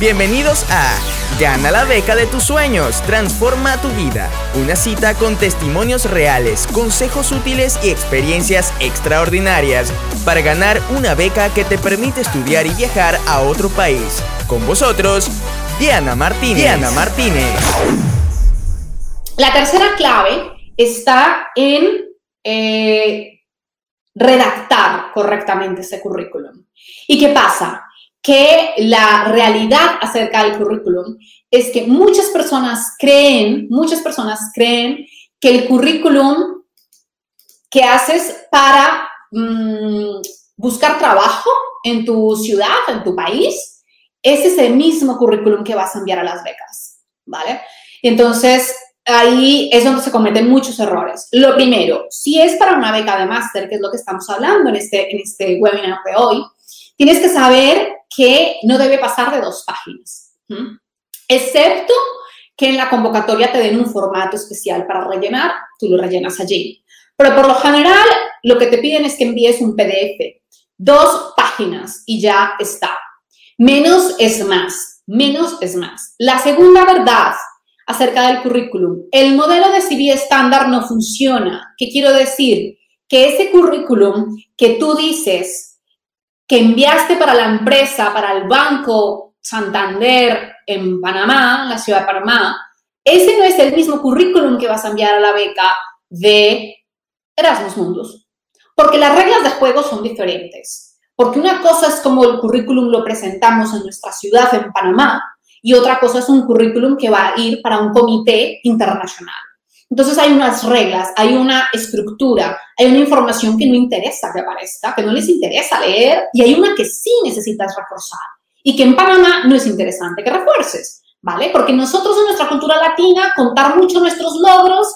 Bienvenidos a Gana la beca de tus sueños, transforma tu vida. Una cita con testimonios reales, consejos útiles y experiencias extraordinarias para ganar una beca que te permite estudiar y viajar a otro país. Con vosotros, Diana Martínez. Diana Martínez. La tercera clave está en eh, redactar correctamente ese currículum. ¿Y qué pasa? Que la realidad acerca del currículum es que muchas personas creen, muchas personas creen que el currículum que haces para mm, buscar trabajo en tu ciudad, en tu país, es ese mismo currículum que vas a enviar a las becas, ¿vale? Entonces, ahí es donde se cometen muchos errores. Lo primero, si es para una beca de máster, que es lo que estamos hablando en este, en este webinar de hoy, tienes que saber que no debe pasar de dos páginas, excepto que en la convocatoria te den un formato especial para rellenar, tú lo rellenas allí. Pero por lo general, lo que te piden es que envíes un PDF, dos páginas y ya está. Menos es más, menos es más. La segunda verdad acerca del currículum. El modelo de CV estándar no funciona. ¿Qué quiero decir? Que ese currículum que tú dices que enviaste para la empresa, para el Banco Santander en Panamá, la ciudad de Panamá, ese no es el mismo currículum que vas a enviar a la beca de Erasmus Mundus. Porque las reglas de juego son diferentes. Porque una cosa es como el currículum lo presentamos en nuestra ciudad, en Panamá, y otra cosa es un currículum que va a ir para un comité internacional. Entonces hay unas reglas, hay una estructura, hay una información que no interesa que aparezca, que no les interesa leer y hay una que sí necesitas reforzar y que en Panamá no es interesante que refuerces, ¿vale? Porque nosotros en nuestra cultura latina contar mucho nuestros logros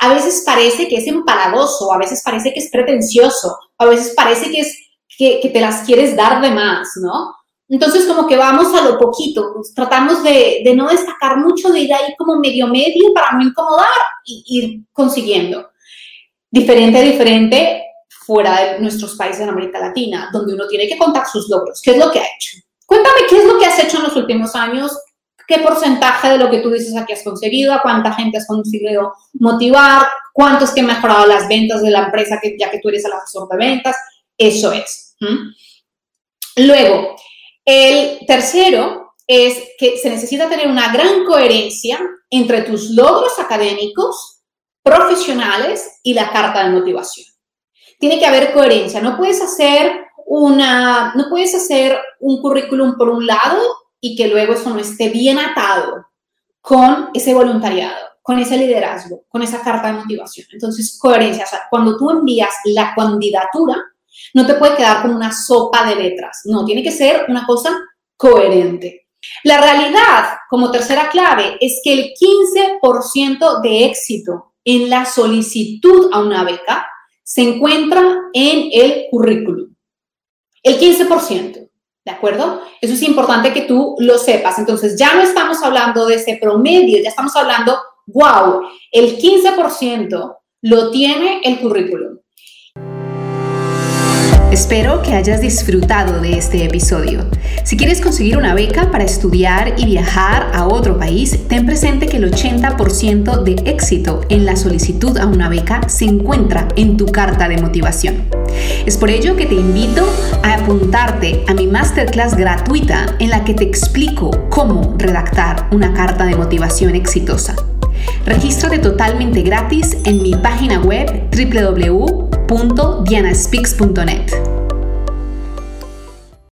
a veces parece que es empalagoso, a veces parece que es pretencioso, a veces parece que es que, que te las quieres dar de más, ¿no? Entonces, como que vamos a lo poquito, pues, tratamos de, no destacar mucho, de ir ahí como medio medio para no incomodar y ir consiguiendo. Diferente, diferente fuera de nuestros países en América Latina, donde uno tiene que contar sus logros. ¿Qué es lo que ha hecho? Cuéntame qué es lo que has hecho en los últimos años, qué porcentaje de lo que tú dices aquí has conseguido, a cuánta gente has conseguido motivar, cuánto es que ha mejorado las ventas de la empresa, que, ya que tú eres el asesor de ventas. Eso es. Luego, el tercero es que se necesita tener una gran coherencia entre tus logros académicos, profesionales y la carta de motivación. Tiene que haber coherencia. No puedes hacer una, no puedes hacer un currículum por un lado y que luego eso no esté bien atado con ese voluntariado, con ese liderazgo, con esa carta de motivación. Entonces, coherencia. O sea, cuando tú envías la candidatura, no te puede quedar como una sopa de letras, no, tiene que ser una cosa coherente. La realidad, como tercera clave, es que el 15% de éxito en la solicitud a una beca se encuentra en el currículum. El 15%, ¿de acuerdo? Eso es importante que tú lo sepas. Entonces, ya no estamos hablando de ese promedio, ya estamos hablando, wow, el 15% lo tiene el currículum. Espero que hayas disfrutado de este episodio. Si quieres conseguir una beca para estudiar y viajar a otro país, ten presente que el 80% de éxito en la solicitud a una beca se encuentra en tu carta de motivación. Es por ello que te invito a apuntarte a mi masterclass gratuita en la que te explico cómo redactar una carta de motivación exitosa. Regístrate totalmente gratis en mi página web www.dianaspeaks.net.